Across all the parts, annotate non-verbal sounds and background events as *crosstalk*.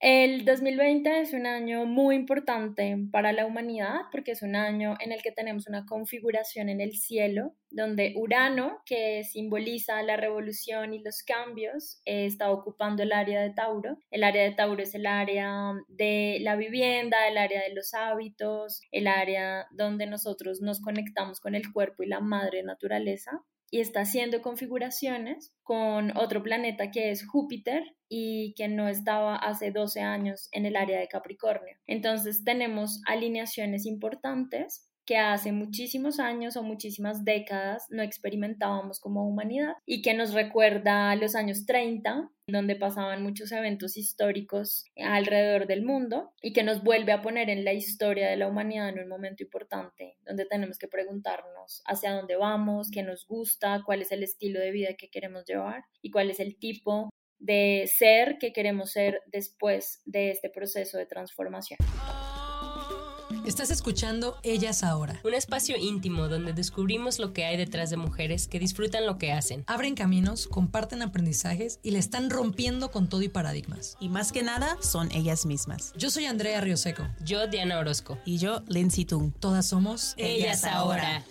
El 2020 es un año muy importante para la humanidad porque es un año en el que tenemos una configuración en el cielo donde Urano, que simboliza la revolución y los cambios, eh, está ocupando el área de Tauro. El área de Tauro es el área de la vivienda, el área de los hábitos, el área donde nosotros nos conectamos con el cuerpo y la madre naturaleza y está haciendo configuraciones con otro planeta que es Júpiter y que no estaba hace 12 años en el área de Capricornio. Entonces tenemos alineaciones importantes que hace muchísimos años o muchísimas décadas no experimentábamos como humanidad y que nos recuerda a los años 30, donde pasaban muchos eventos históricos alrededor del mundo y que nos vuelve a poner en la historia de la humanidad en un momento importante, donde tenemos que preguntarnos hacia dónde vamos, qué nos gusta, cuál es el estilo de vida que queremos llevar y cuál es el tipo de ser que queremos ser después de este proceso de transformación. Estás escuchando Ellas Ahora. Un espacio íntimo donde descubrimos lo que hay detrás de mujeres que disfrutan lo que hacen. Abren caminos, comparten aprendizajes y le están rompiendo con todo y paradigmas. Y más que nada, son ellas mismas. Yo soy Andrea Rioseco. Yo, Diana Orozco. Y yo, Lindsay Tung. Todas somos Ellas, Ahora.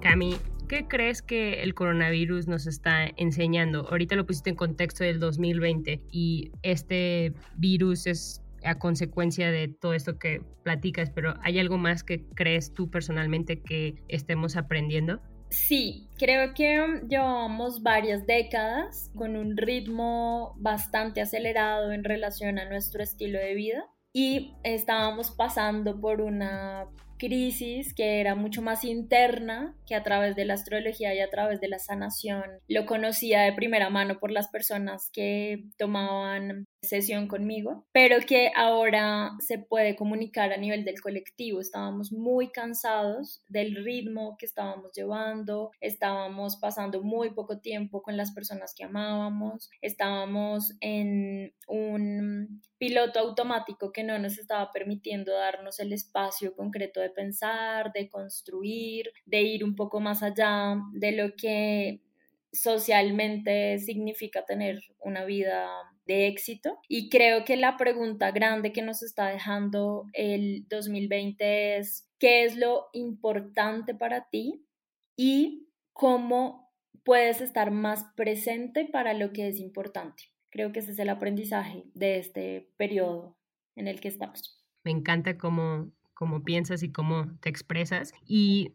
Cami, ¿qué crees que el coronavirus nos está enseñando? Ahorita lo pusiste en contexto del 2020 y este virus es a consecuencia de todo esto que platicas, pero ¿hay algo más que crees tú personalmente que estemos aprendiendo? Sí, creo que llevamos varias décadas con un ritmo bastante acelerado en relación a nuestro estilo de vida y estábamos pasando por una crisis que era mucho más interna que a través de la astrología y a través de la sanación. Lo conocía de primera mano por las personas que tomaban sesión conmigo, pero que ahora se puede comunicar a nivel del colectivo. Estábamos muy cansados del ritmo que estábamos llevando, estábamos pasando muy poco tiempo con las personas que amábamos, estábamos en un piloto automático que no nos estaba permitiendo darnos el espacio concreto de pensar, de construir, de ir un poco más allá de lo que socialmente significa tener una vida de éxito. Y creo que la pregunta grande que nos está dejando el 2020 es, ¿qué es lo importante para ti? Y cómo puedes estar más presente para lo que es importante. Creo que ese es el aprendizaje de este periodo en el que estamos. Me encanta cómo, cómo piensas y cómo te expresas. Y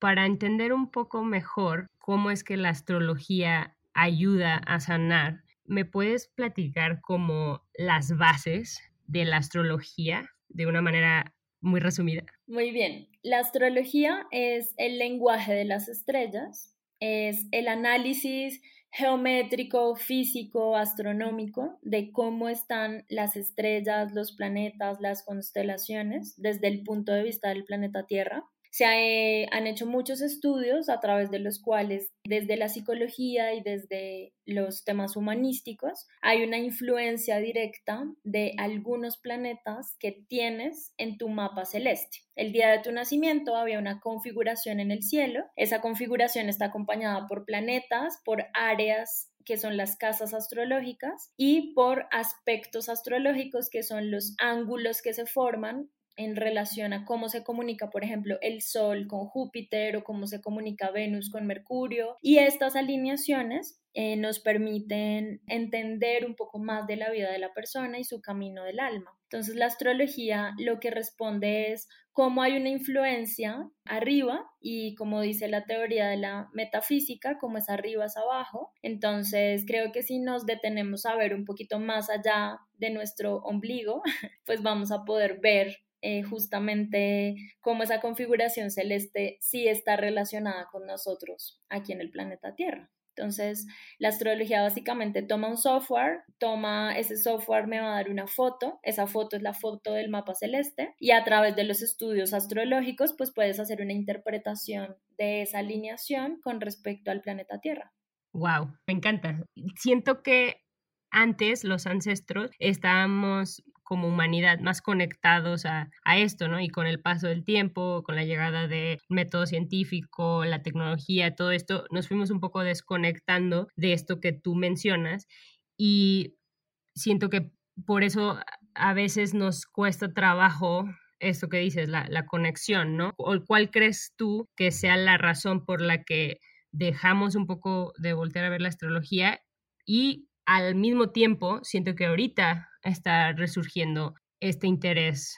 para entender un poco mejor cómo es que la astrología ayuda a sanar, ¿me puedes platicar como las bases de la astrología de una manera muy resumida? Muy bien. La astrología es el lenguaje de las estrellas, es el análisis geométrico, físico, astronómico de cómo están las estrellas, los planetas, las constelaciones desde el punto de vista del planeta Tierra. Se eh, han hecho muchos estudios a través de los cuales desde la psicología y desde los temas humanísticos hay una influencia directa de algunos planetas que tienes en tu mapa celeste. El día de tu nacimiento había una configuración en el cielo. Esa configuración está acompañada por planetas, por áreas que son las casas astrológicas y por aspectos astrológicos que son los ángulos que se forman en relación a cómo se comunica, por ejemplo, el Sol con Júpiter o cómo se comunica Venus con Mercurio. Y estas alineaciones eh, nos permiten entender un poco más de la vida de la persona y su camino del alma. Entonces la astrología lo que responde es cómo hay una influencia arriba y como dice la teoría de la metafísica, como es arriba es abajo. Entonces creo que si nos detenemos a ver un poquito más allá de nuestro ombligo, *laughs* pues vamos a poder ver eh, justamente cómo esa configuración celeste sí está relacionada con nosotros aquí en el planeta Tierra. Entonces, la astrología básicamente toma un software, toma ese software, me va a dar una foto, esa foto es la foto del mapa celeste y a través de los estudios astrológicos, pues puedes hacer una interpretación de esa alineación con respecto al planeta Tierra. Wow, me encanta. Siento que antes los ancestros estábamos como humanidad más conectados a, esto, ¿no? Y con el paso del tiempo, con la llegada del método científico, la tecnología, todo esto, nos fuimos un poco desconectando de esto que tú mencionas y siento que por eso a veces nos cuesta trabajo esto que dices, la, la conexión, ¿no? ¿O cuál crees tú que sea la razón por la que dejamos un poco de voltear a ver la astrología y al mismo tiempo siento que ahorita está resurgiendo este interés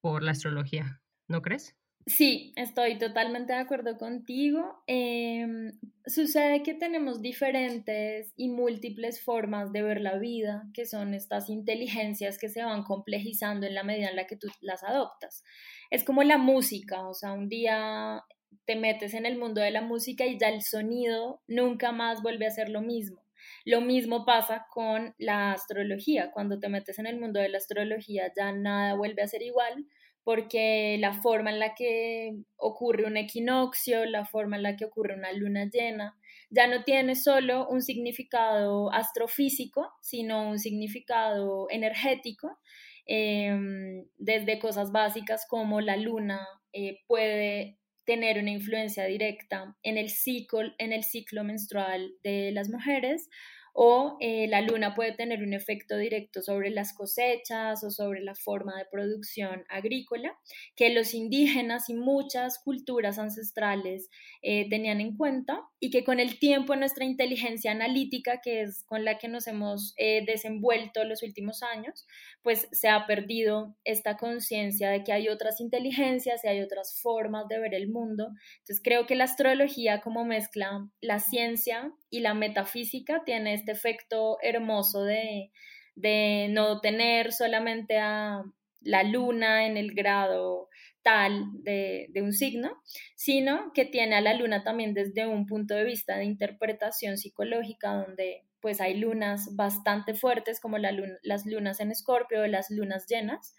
por la astrología, ¿no crees? Sí, estoy totalmente de acuerdo contigo. Em, sucede que tenemos diferentes y múltiples formas de ver la vida, que son estas inteligencias que se van complejizando en la medida en la que tú las adoptas. Es como la música, o sea, un día te metes en el mundo de la música y ya el sonido nunca más vuelve a ser lo mismo. Lo mismo pasa con la astrología. Cuando te metes en el mundo de la astrología ya nada vuelve a ser igual porque la forma en la que ocurre un equinoccio, la forma en la que ocurre una luna llena, ya no tiene solo un significado astrofísico, sino un significado energético, em, desde cosas básicas como la luna eh, puede tener una influencia directa en el ciclo, en el ciclo menstrual de las mujeres o eh, la luna puede tener un efecto directo sobre las cosechas o sobre la forma de producción agrícola que los indígenas y muchas culturas ancestrales eh, tenían en cuenta y que con el tiempo nuestra inteligencia analítica, que es con la que nos hemos eh, desenvuelto los últimos años, pues se ha perdido esta conciencia de que hay otras inteligencias y hay otras formas de ver el mundo. Entonces creo que la astrología como mezcla la ciencia y la metafísica tiene este efecto hermoso de, de no tener solamente a la luna en el grado tal de, de, un signo, sino que tiene a la luna también desde un punto de vista de interpretación psicológica, donde pues hay lunas bastante fuertes como la las lunas en escorpio o las lunas llenas,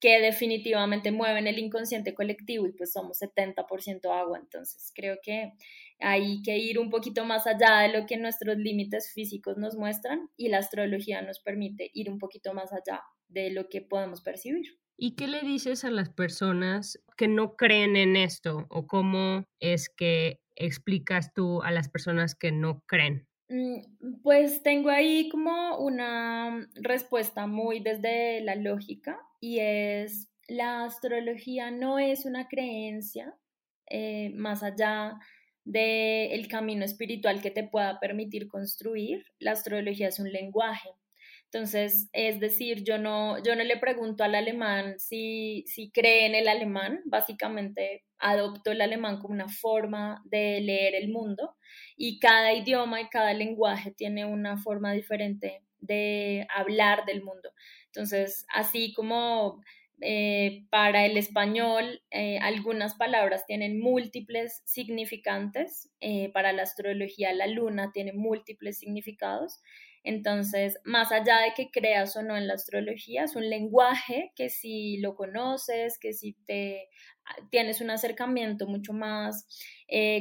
que definitivamente mueven el inconsciente colectivo y pues somos 70% agua, entonces creo que hay que ir un poquito más allá de lo que nuestros límites físicos nos muestran y la astrología nos permite ir un poquito más allá de lo que podemos percibir. ¿Y qué le dices a las personas que no creen en esto o cómo es que explicas tú a las personas que no creen? Mm, pues tengo ahí como una respuesta muy desde la lógica y es la astrología no es una creencia eh, más allá del camino espiritual que te pueda permitir construir. La astrología es un lenguaje. Entonces, es decir, yo no, yo no le pregunto al alemán si, si cree en el alemán, básicamente adopto el alemán como una forma de leer el mundo y cada idioma y cada lenguaje tiene una forma diferente de hablar del mundo. Entonces, así como eh, para el español, eh, algunas palabras tienen múltiples significantes. Eh, para la astrología, la luna tiene múltiples significados. Entonces, más allá de que creas o no en la astrología, es un lenguaje que si lo conoces, que si te ah, tienes un acercamiento mucho más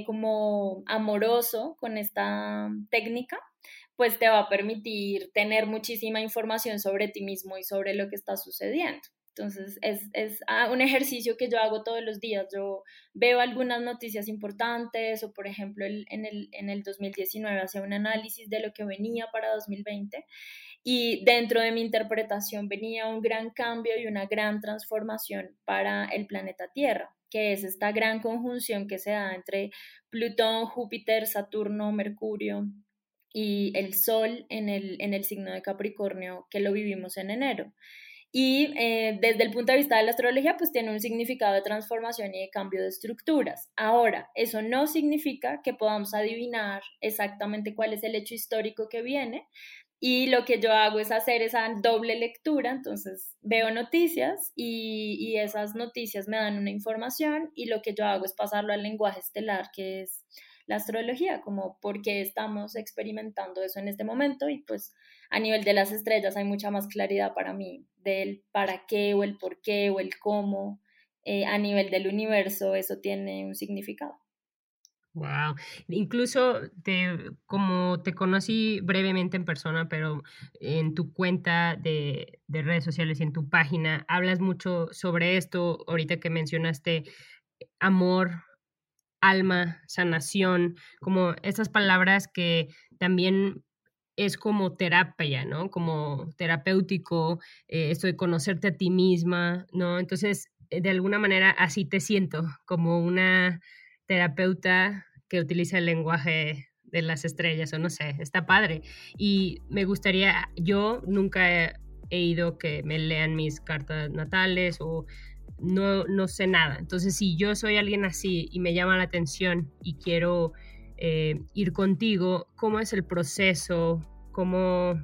como amoroso con esta técnica, pues te va a permitir tener muchísima información sobre ti mismo y sobre lo que está sucediendo. Entonces, es, ah, un ejercicio que yo hago todos los días. Yo veo algunas noticias importantes o, por ejemplo, en, el, en el 2019 hacía un análisis de lo que venía para 2020 y dentro de mi interpretación venía un gran cambio y una gran transformación para el planeta Tierra, que es esta gran conjunción que se da entre Plutón, Júpiter, Saturno, Mercurio y el Sol en el, en el signo de Capricornio, que lo vivimos en enero y eh, desde el punto de vista de la astrología, pues tiene un significado de transformación y de cambio de estructuras. Ahora, eso no significa que podamos adivinar exactamente cuál es el hecho histórico que viene, y lo que yo hago es hacer esa doble lectura, entonces veo noticias y, y, esas noticias me dan una información y lo que yo hago es pasarlo al lenguaje estelar, que es la astrología, como por qué estamos experimentando eso en este momento y pues a nivel de las estrellas hay mucha más claridad para mí del para qué o el por qué o el cómo. Eh, a nivel del universo eso tiene un significado. Wow. Incluso te, como te conocí brevemente en persona, pero en tu cuenta de, de, redes sociales y en tu página, hablas mucho sobre esto, ahorita que mencionaste amor, alma, sanación, como estas palabras que también es como terapia, ¿no? Como terapéutico, eh, esto de conocerte a ti misma, ¿no? Entonces, de alguna manera así te siento, como una terapeuta que utiliza el lenguaje de las estrellas o no sé, está padre. Y me gustaría, yo nunca he, ido que me lean mis cartas natales o no, no sé nada. Entonces, si yo soy alguien así y me llama la atención y quiero eh, ir contigo, ¿cómo es el proceso? ¿Cómo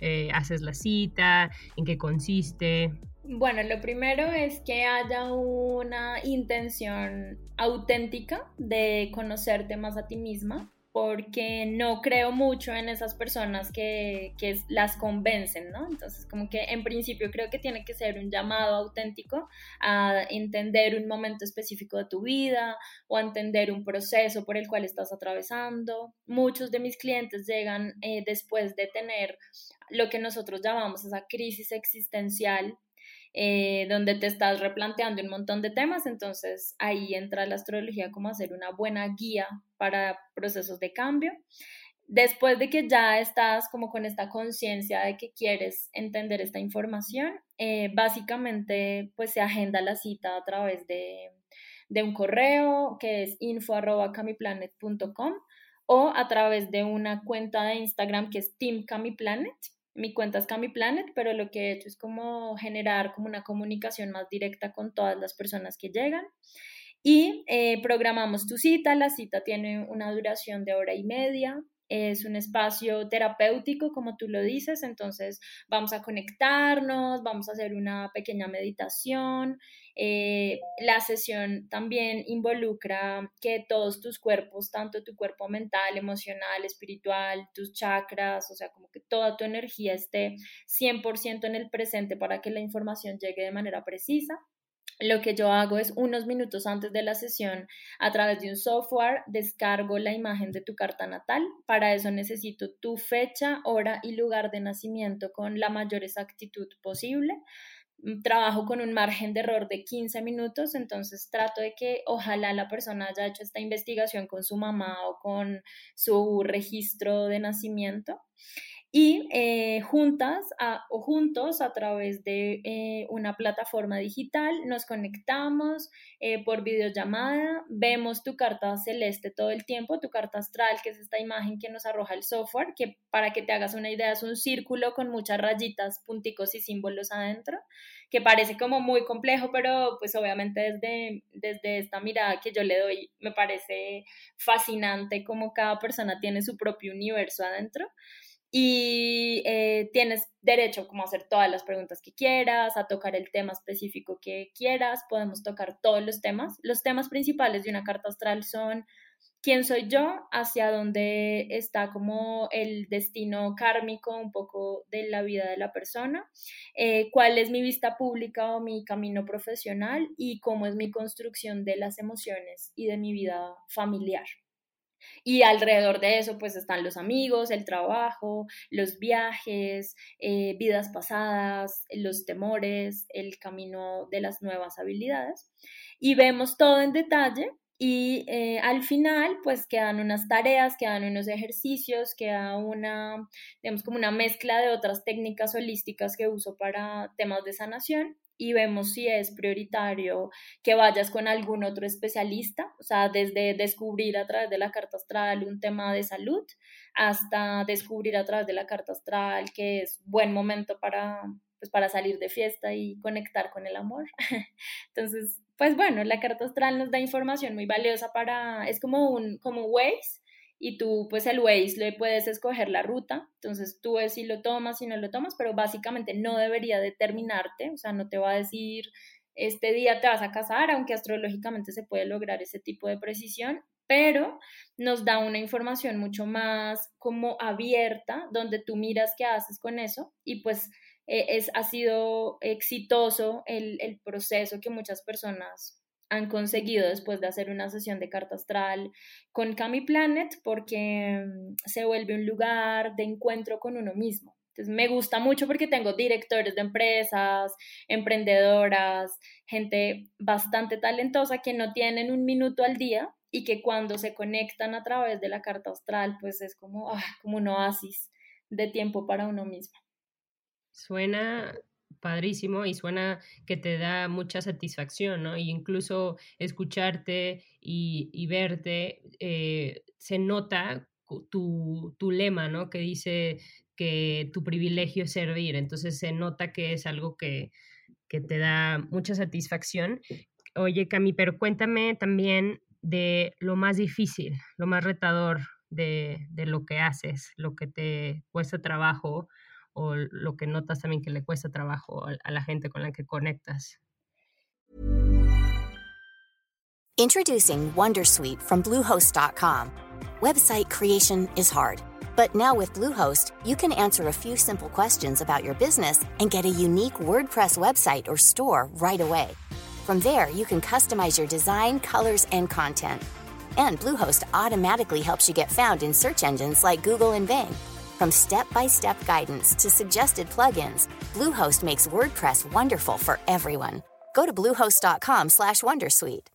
eh, haces la cita? ¿En qué consiste? Bueno, lo primero es que haya una intención auténtica de conocerte más a ti misma, porque no creo mucho en esas personas que, que, las convencen, ¿no? Entonces, como que en principio creo que tiene que ser un llamado auténtico a entender un momento específico de tu vida o entender un proceso por el cual estás atravesando. Muchos de mis clientes llegan eh, después de tener lo que nosotros llamamos esa crisis existencial eh, donde te estás replanteando un montón de temas, entonces ahí entra la astrología como hacer una buena guía para procesos de cambio. Después de que ya estás como con esta conciencia de que quieres entender esta información, eh, básicamente pues se agenda la cita a través de, de un correo que es info.camiplanet.com o a través de una cuenta de Instagram que es Team Camiplanet mi cuenta es Cami Planet, pero lo que he hecho es como generar como una comunicación más directa con todas las personas que llegan. Y eh, programamos tu cita, la cita tiene una duración de hora y media, es un espacio terapéutico, como tú lo dices, entonces vamos a conectarnos, vamos a hacer una pequeña meditación. Eh, la sesión también involucra que todos tus cuerpos, tanto tu cuerpo mental, emocional, espiritual, tus chakras, o sea, como que toda tu energía esté 100% en el presente para que la información llegue de manera precisa. Lo que yo hago es unos minutos antes de la sesión, a través de un software, descargo la imagen de tu carta natal. Para eso necesito tu fecha, hora y lugar de nacimiento con la mayor exactitud posible. Trabajo con un margen de error de 15 minutos, entonces trato de que ojalá la persona haya hecho esta investigación con su mamá o con su registro de nacimiento y eh, juntas o juntos a través de eh, una plataforma digital nos conectamos eh, por videollamada, vemos tu carta celeste todo el tiempo, tu carta astral, que es esta imagen que nos arroja el software, que para que te hagas una idea es un círculo con muchas rayitas, punticos y símbolos adentro, que parece como muy complejo, pero pues obviamente desde, desde esta mirada que yo le doy me parece fascinante cómo cada persona tiene su propio universo adentro y eh, tienes derecho como a hacer todas las preguntas que quieras, a tocar el tema específico que quieras, podemos tocar todos los temas. Los temas principales de una carta astral son quién soy yo, hacia dónde está como el destino kármico un poco de la vida de la persona, eh, cuál es mi vista pública o mi camino profesional y cómo es mi construcción de las emociones y de mi vida familiar. Y alrededor de eso, pues están los amigos, el trabajo, los viajes, eh, vidas pasadas, los temores, el camino de las nuevas habilidades. Y vemos todo en detalle y eh, al final, pues quedan unas tareas, quedan unos ejercicios, queda una, digamos, como una mezcla de otras técnicas holísticas que uso para temas de sanación y vemos si es prioritario que vayas con algún otro especialista, o sea, desde descubrir a través de la carta astral un tema de salud hasta descubrir a través de la carta astral que es buen momento para, pues, para salir de fiesta y conectar con el amor. *laughs* Entonces, pues bueno, la carta astral nos da información muy valiosa para, es como un, como Waze, y tú pues el Waze le puedes escoger la ruta, entonces tú ves si lo tomas, si no lo tomas, pero básicamente no debería determinarte, o sea, no te va a decir este día te vas a casar, aunque astrológicamente se puede lograr ese tipo de precisión, pero nos da una información mucho más como abierta, donde tú miras qué haces con eso y pues eh, es, ha sido exitoso el, el proceso que muchas personas han conseguido después de hacer una sesión de carta astral con Cami Planet porque mm, se vuelve un lugar de encuentro con uno mismo. Entonces me gusta mucho porque tengo directores de empresas, emprendedoras, gente bastante talentosa que no tienen un minuto al día y que cuando se conectan a través de la carta astral, pues es como, ah, como un oasis de tiempo para uno mismo. Suena padrísimo y suena que te da mucha satisfacción, ¿no? Y incluso escucharte y, verte, eh, se nota tu, tu, lema, ¿no? Que dice que tu privilegio es servir, entonces se nota que es algo que, que te da mucha satisfacción. Oye, Cami, pero cuéntame también de lo más difícil, lo más retador de, de lo que haces, lo que te cuesta trabajo o lo que notas también que le cuesta trabajo a la gente con la que conectas. Introducing Wondersuite from Bluehost.com. Website creation is hard, but now with Bluehost, you can answer a few simple questions about your business and get a unique WordPress website or store right away. From there, you can customize your design, colors, and content. And Bluehost automatically helps you get found in search engines like Google and Bing. From step-by-step guidance to suggested plugins, Bluehost makes WordPress wonderful for everyone. Go to bluehost.com/wondersuite.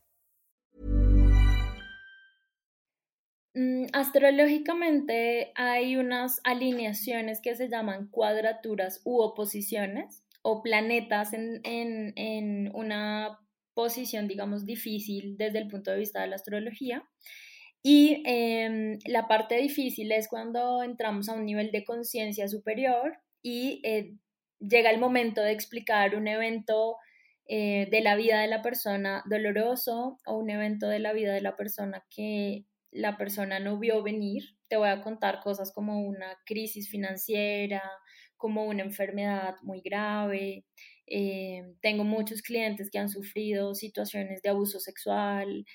Mm, astrológicamente hay unas alineaciones que se llaman cuadraturas u oposiciones o planetas en, en, en una posición, digamos, difícil desde el punto de vista de la astrología. Y em, la parte difícil es cuando entramos a un nivel de conciencia superior y eh, llega el momento de explicar un evento eh, de la vida de la persona doloroso o un evento de la vida de la persona que la persona no vio venir. Te voy a contar cosas como una crisis financiera, como una enfermedad muy grave. Eh, tengo muchos clientes que han sufrido situaciones de abuso sexual,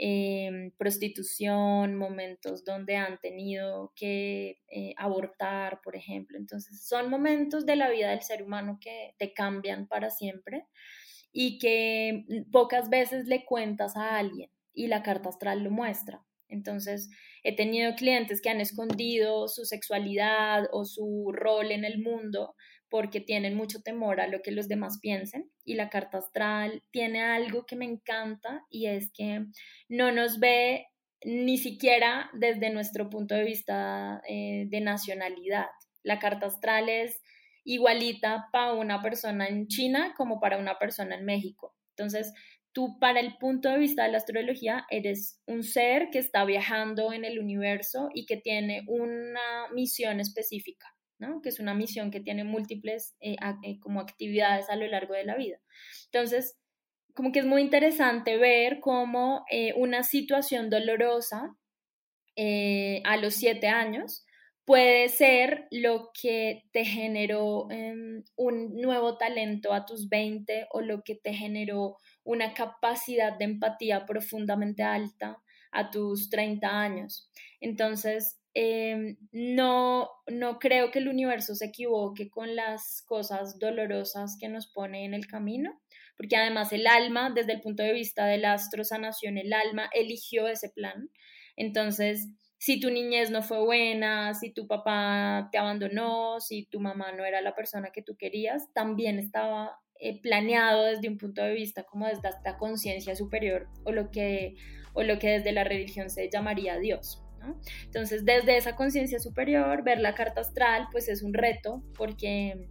Em, prostitución, momentos donde han tenido que eh, abortar, por ejemplo. Entonces, son momentos de la vida del ser humano que te cambian para siempre y que pocas veces le cuentas a alguien y la carta astral lo muestra. Entonces, he tenido clientes que han escondido su sexualidad o su rol en el mundo porque tienen mucho temor a lo que los demás piensen y la carta astral tiene algo que me encanta y es que no nos ve ni siquiera desde nuestro punto de vista eh, de nacionalidad. La carta astral es igualita para una persona en China como para una persona en México. Entonces, tú para el punto de vista de la astrología eres un ser que está viajando en el universo y que tiene una misión específica que es una misión que tiene múltiples eh, eh, como actividades a lo largo de la vida. Entonces, como que es muy interesante ver cómo eh, una situación dolorosa a los siete años puede ser lo que te generó em, un nuevo talento a tus 20 o lo que te generó una capacidad de empatía profundamente alta a tus 30 años. Entonces, Em, no, no creo que el universo se equivoque con las cosas dolorosas que nos pone en el camino, porque además el alma, desde el punto de vista de la astrosanación, el alma eligió ese plan. Entonces, si tu niñez no fue buena, si tu papá te abandonó, si tu mamá no era la persona que tú querías, también estaba eh, planeado desde un punto de vista como desde esta conciencia superior o lo, que, o lo que desde la religión se llamaría Dios. Entonces, desde esa conciencia superior, ver la carta astral, pues es un reto, porque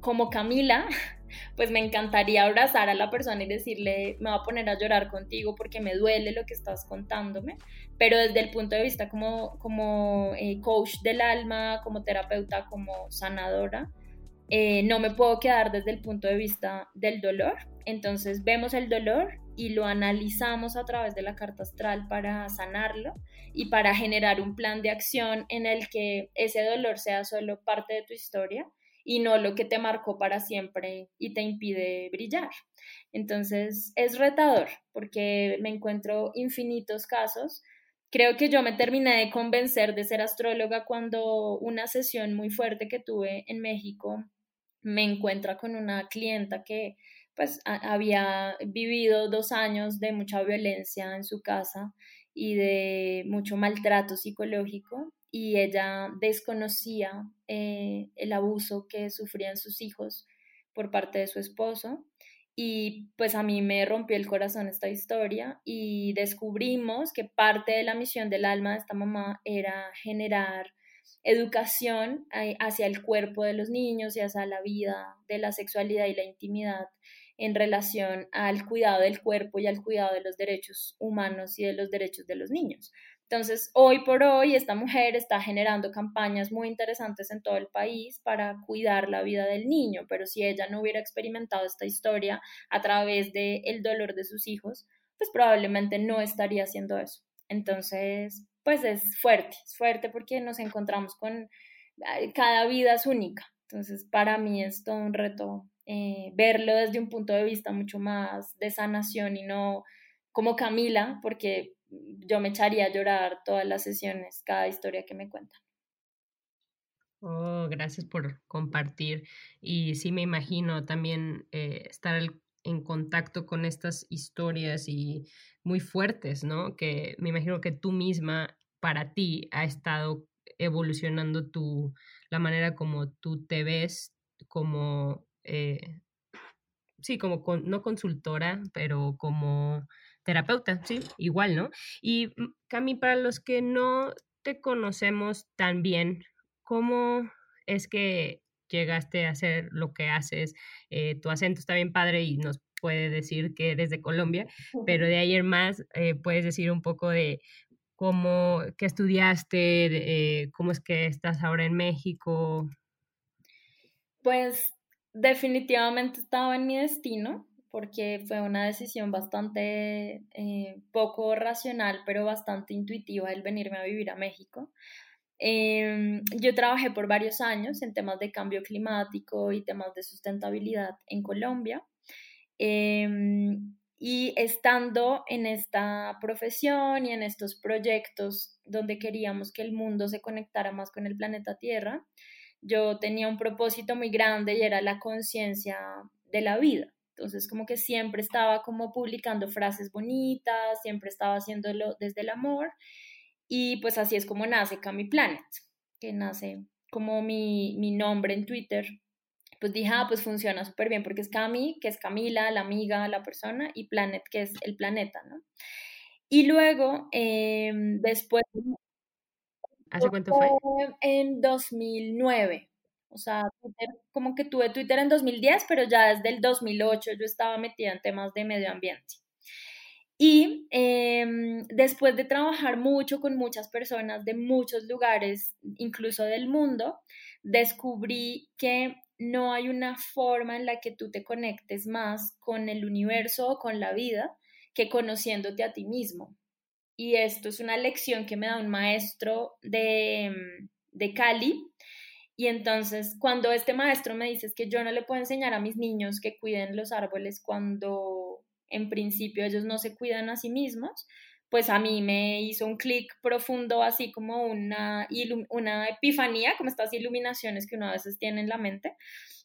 como Camila, *laughs* pues me encantaría abrazar a la persona y decirle, me voy a poner a llorar contigo porque me duele lo que estás contándome, pero desde el punto de vista como, como eh, coach del alma, como terapeuta, como sanadora, eh, no me puedo quedar desde el punto de vista del dolor. Entonces vemos el dolor y lo analizamos a través de la carta astral para sanarlo y para generar un plan de acción en el que ese dolor sea solo parte de tu historia y no lo que te marcó para siempre y te impide brillar. Entonces es retador porque me encuentro infinitos casos creo que yo me terminé de convencer de ser astróloga cuando una sesión muy fuerte que tuve en México me encuentra con una clienta que pues había vivido dos años de mucha violencia en su casa y de mucho maltrato psicológico y ella desconocía eh, el abuso que sufrían sus hijos por parte de su esposo. Y pues a mí me rompió el corazón esta historia y descubrimos que parte de la misión del alma de esta mamá era generar educación eh, hacia el cuerpo de los niños y hacia la vida de la sexualidad y la intimidad en relación al cuidado del cuerpo y al cuidado de los derechos humanos y de los derechos de los niños. Entonces, hoy por hoy, esta mujer está generando campañas muy interesantes en todo el país para cuidar la vida del niño, pero si ella no hubiera experimentado esta historia a través del el dolor de sus hijos, pues probablemente no estaría haciendo eso. Entonces, pues es fuerte, es fuerte porque nos encontramos con, cada vida es única. Entonces, para mí es todo un reto eh, verlo desde un punto de vista mucho más de sanación y no como Camila, porque yo me echaría a llorar todas las sesiones, cada historia que me cuentan. Oh, gracias por compartir. Y sí me imagino también eh, estar en contacto con estas historias y muy fuertes, ¿no? Que me imagino que tú misma, para ti, ha estado evolucionando tu, la manera como tú te ves como eh, sí, como no consultora, pero como terapeuta, sí, igual, ¿no? Y mm, Cami, para los que no te conocemos tan bien, ¿cómo es que llegaste a hacer lo que haces? Eh, tu acento está bien padre y nos puede decir que eres de Colombia, pero de ayer más eh, puedes decir un poco de cómo, qué estudiaste, cómo es que estás ahora en México. Pues definitivamente estaba en mi destino porque fue una decisión bastante eh, poco racional, pero bastante intuitiva el venirme a vivir a México. Em, yo trabajé por varios años en temas de cambio climático y temas de sustentabilidad en Colombia. Em, y estando en esta profesión y en estos proyectos donde queríamos que el mundo se conectara más con el planeta Tierra, yo tenía un propósito muy grande y era la conciencia de la vida. Entonces, como que siempre estaba como publicando frases bonitas, siempre estaba haciéndolo desde el amor. Y pues así es como nace Cami Planet, que nace como mi, mi nombre en Twitter. Pues dije, ah, pues funciona súper bien porque es Cami, que es Camila, la amiga, la persona, y Planet, que es el planeta, ¿no? Y luego, em, después ¿Hace cuánto fue? En 2009. O sea, como que tuve Twitter en 2010, pero ya desde el 2008 yo estaba metida en temas de medio ambiente. Y em, después de trabajar mucho con muchas personas de muchos lugares, incluso del mundo, descubrí que no hay una forma en la que tú te conectes más con el universo o con la vida que conociéndote a ti mismo y esto es una lección que me da un maestro de, mm, de Cali. Y entonces, cuando este maestro me dice que yo no le puedo enseñar a mis niños que cuiden los árboles cuando en principio ellos no se cuidan a sí mismos, pues a mí me hizo un clic profundo, así como una, una epifanía, como estas iluminaciones que uno a veces tiene en la mente.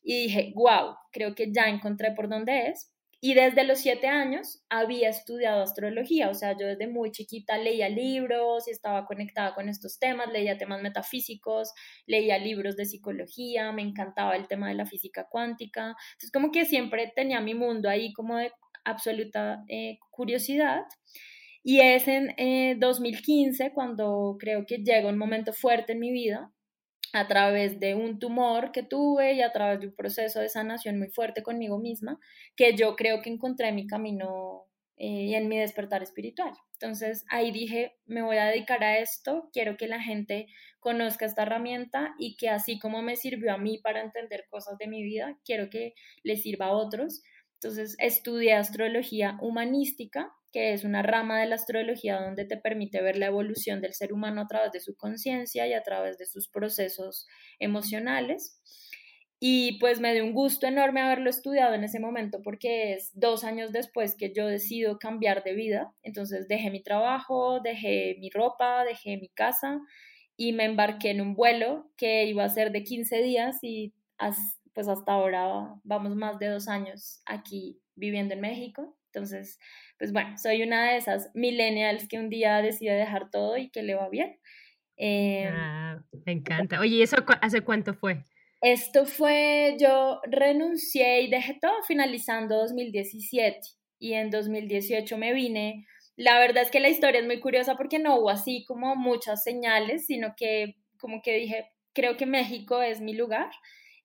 Y dije, wow, creo que ya encontré por dónde es. Y desde los siete años había estudiado astrología, o sea, yo desde muy chiquita leía libros y estaba conectada con estos temas, leía temas metafísicos, leía libros de psicología, me encantaba el tema de la física cuántica, entonces como que siempre tenía mi mundo ahí como de absoluta eh, curiosidad. Y es en 2015 eh, cuando creo que llega un momento fuerte en mi vida, a través de un tumor que tuve y a través de un proceso de sanación muy fuerte conmigo misma, que yo creo que encontré mi camino eh, y en mi despertar espiritual. Entonces ahí dije, me voy a dedicar a esto, quiero que la gente conozca esta herramienta y que así como me sirvió a mí para entender cosas de mi vida, quiero que le sirva a otros. Entonces estudié astrología humanística que es una rama de la astrología donde te permite ver la evolución del ser humano a través de su conciencia y a través de sus procesos emocionales. Y pues me dio un gusto enorme haberlo estudiado en ese momento porque es dos años después que yo decido cambiar de vida. Entonces dejé mi trabajo, dejé mi ropa, dejé mi casa y me embarqué en un vuelo que iba a ser de 15 días y pues hasta ahora vamos más de dos años aquí viviendo en México. Entonces, pues bueno, soy una de esas millennials que un día decide dejar todo y que le va bien. Em, ah, me encanta. Oye, ¿y eso hace cuánto fue? Esto fue, yo renuncié y dejé todo finalizando 2017 y en 2018 me vine. La verdad es que la historia es muy curiosa porque no hubo así como muchas señales, sino que como que dije, creo que México es mi lugar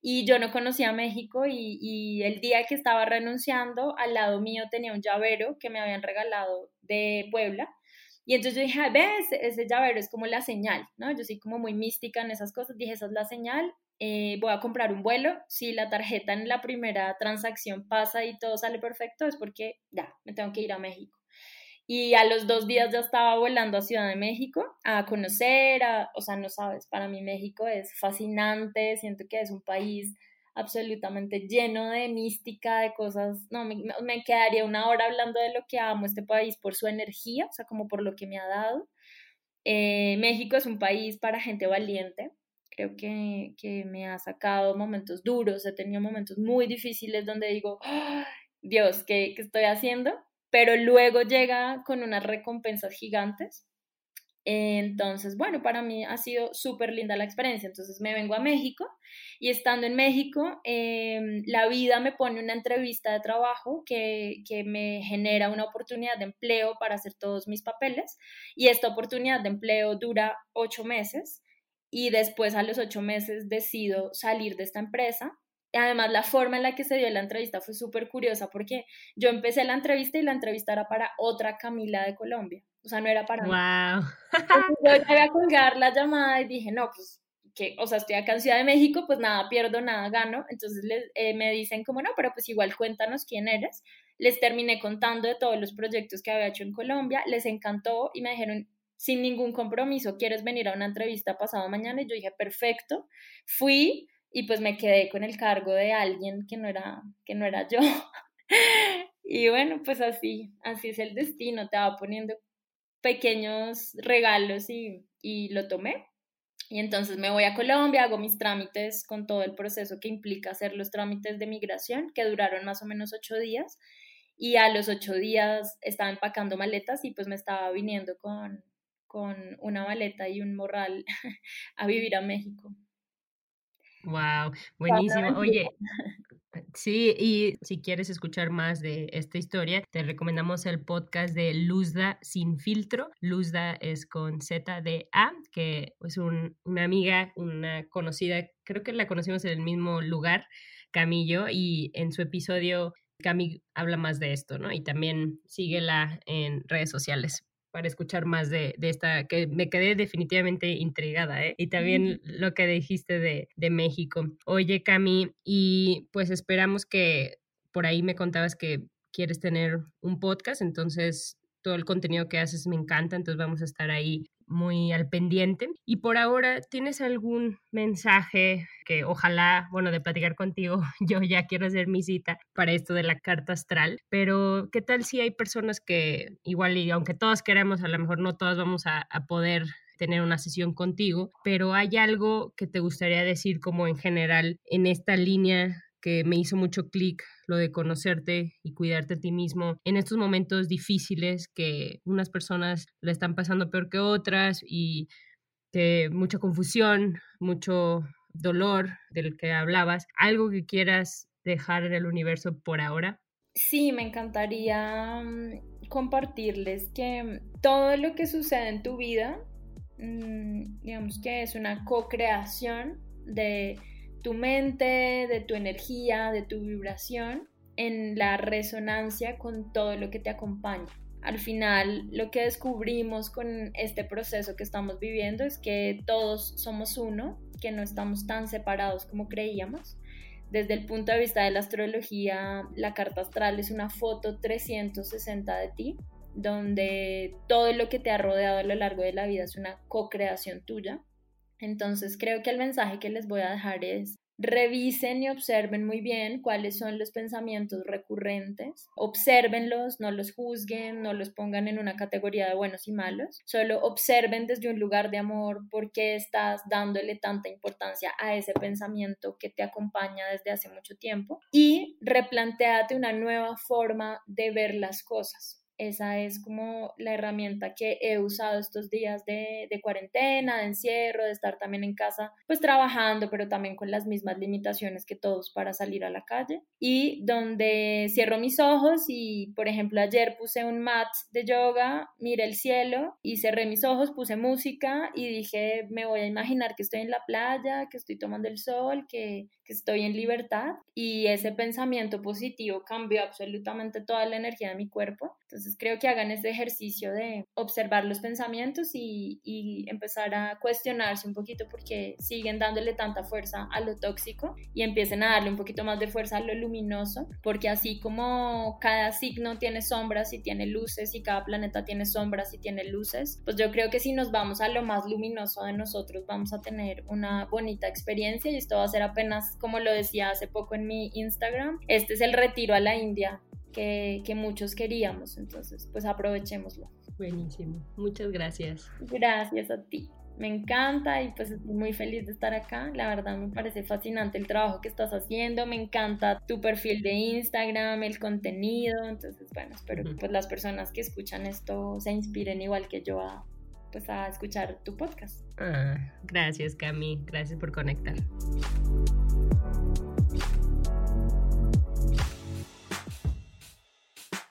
y yo no conocía México y, y, el día que estaba renunciando, al lado mío tenía un llavero que me habían regalado de Puebla y entonces yo dije, ves, ese llavero es como la señal, ¿no? Yo soy como muy mística en esas cosas, dije, esa es la señal, eh, voy a comprar un vuelo, si la tarjeta en la primera transacción pasa y todo sale perfecto, es porque ya, me tengo que ir a México. Y a los dos días ya estaba volando a Ciudad de México a conocer, a, o sea, no sabes, para mí México es fascinante, siento que es un país absolutamente lleno de mística, de cosas, no, me, me, quedaría una hora hablando de lo que amo este país por su energía, o sea, como por lo que me ha dado. Eh, México es un país para gente valiente, creo que, que, me ha sacado momentos duros, he tenido momentos muy difíciles donde digo, Dios, ¿qué, ¿qué estoy haciendo? Pero luego llega con unas recompensas gigantes entonces, bueno, para mí ha sido súper linda la experiencia. Entonces me vengo a México y estando en México, em, la vida me pone una entrevista de trabajo que, que, me genera una oportunidad de empleo para hacer todos mis papeles y esta oportunidad de empleo dura ocho meses y después a los ocho meses decido salir de esta empresa además la forma en la que se dio la entrevista fue súper curiosa porque yo empecé la entrevista y la entrevista era para otra Camila de Colombia, o sea, no era para wow. mí. yo iba a colgar la llamada y dije, no, pues que, o sea, estoy acá en Ciudad de México, pues nada pierdo, nada gano. Entonces les, eh, me dicen como no, pero pues igual cuéntanos quién eres. Les terminé contando de todos los proyectos que había hecho en Colombia, les encantó y me dijeron, sin ningún compromiso, ¿quieres venir a una entrevista pasado mañana? Y yo dije, perfecto. Fui, y pues me quedé con el cargo de alguien que no era, que no era yo. *laughs* y bueno, pues así, así es el destino, te va poniendo pequeños regalos y, y lo tomé. Y entonces me voy a Colombia, hago mis trámites con todo el proceso que implica hacer los trámites de migración, que duraron más o menos ocho días. Y a los ocho días estaba empacando maletas y pues me estaba viniendo con, con una maleta y un morral *laughs* a vivir a México. Wow, buenísimo. Oye, *laughs* sí, y si quieres escuchar más de esta historia, te recomendamos el podcast de Luzda Sin Filtro. Luzda es con Z de A, que es una amiga, una conocida, creo que la conocimos en el mismo lugar, Camillo, y en su episodio Cami habla más de esto, ¿no? Y también síguela en redes sociales para escuchar más de, de, esta, que me quedé definitivamente intrigada, ¿eh? Y también lo que dijiste de, de México. Oye, Cami, y pues esperamos que por ahí me contabas que quieres tener un podcast, entonces todo el contenido que haces me encanta, entonces vamos a estar ahí muy al pendiente. Y por ahora, ¿tienes algún mensaje que ojalá, bueno, de platicar contigo, *laughs* yo ya quiero hacer mi cita para esto de la carta astral, pero ¿qué tal si hay personas que igual y aunque todos queremos, a lo mejor no todas vamos a poder tener una sesión contigo, pero hay algo que te gustaría decir como en general en esta línea que me hizo mucho clic lo de conocerte y cuidarte a ti mismo en estos momentos difíciles que unas personas le están pasando peor que otras y que mucha confusión, mucho dolor del que hablabas. ¿Algo que quieras dejar en el universo por ahora? Sí, me encantaría mm, compartirles que todo lo que sucede en tu vida, mm, digamos que es una co-creación de tu mente, de tu energía, de tu vibración en la resonancia con todo lo que te acompaña. Al final, lo que descubrimos con este proceso que estamos viviendo es que todos somos uno, que no estamos tan separados como creíamos. Desde el punto de vista de la astrología, la carta astral es una foto 360 de ti, donde todo lo que te ha rodeado a lo largo de la vida es una co-creación tuya. Entonces creo que el mensaje que les voy a dejar es revisen y observen muy bien cuáles son los pensamientos recurrentes, observenlos, no los juzguen, no los pongan en una categoría de buenos y malos, solo observen desde un lugar de amor por qué estás dándole tanta importancia a ese pensamiento que te acompaña desde hace mucho tiempo. Y replanteate una nueva forma de ver las cosas. Esa es como la herramienta que he usado estos días de, de, cuarentena, de encierro, de estar también en casa, pues trabajando, pero también con las mismas limitaciones que todos para salir a la calle. Y donde cierro mis ojos y, por ejemplo, ayer puse un mat de yoga, miré el cielo y cerré mis ojos, puse música y dije, me voy a imaginar que estoy en la playa, que estoy tomando el sol, que, que estoy en libertad. Y ese pensamiento positivo cambió absolutamente toda la energía de mi cuerpo. Entonces, creo que hagan ese ejercicio de observar los pensamientos y, y, empezar a cuestionarse un poquito porque siguen dándole tanta fuerza a lo tóxico y empiecen a darle un poquito más de fuerza a lo luminoso, porque así como cada signo tiene sombras y tiene luces y cada planeta tiene sombras y tiene luces, pues yo creo que si nos vamos a lo más luminoso de nosotros vamos a tener una bonita experiencia y esto va a ser apenas, como lo decía hace poco en mi Instagram, este es el retiro a la India que, muchos queríamos. Entonces, pues aprovechémoslo. Buenísimo. Muchas gracias. Gracias a ti. Me encanta y pues estoy muy feliz de estar acá. La verdad me parece fascinante el trabajo que estás haciendo. Me encanta tu perfil de Instagram, el contenido. Entonces, bueno, espero que pues, las personas que escuchan esto se inspiren igual que yo a, pues, a escuchar tu podcast. Ah, gracias, Cami. Gracias por conectar.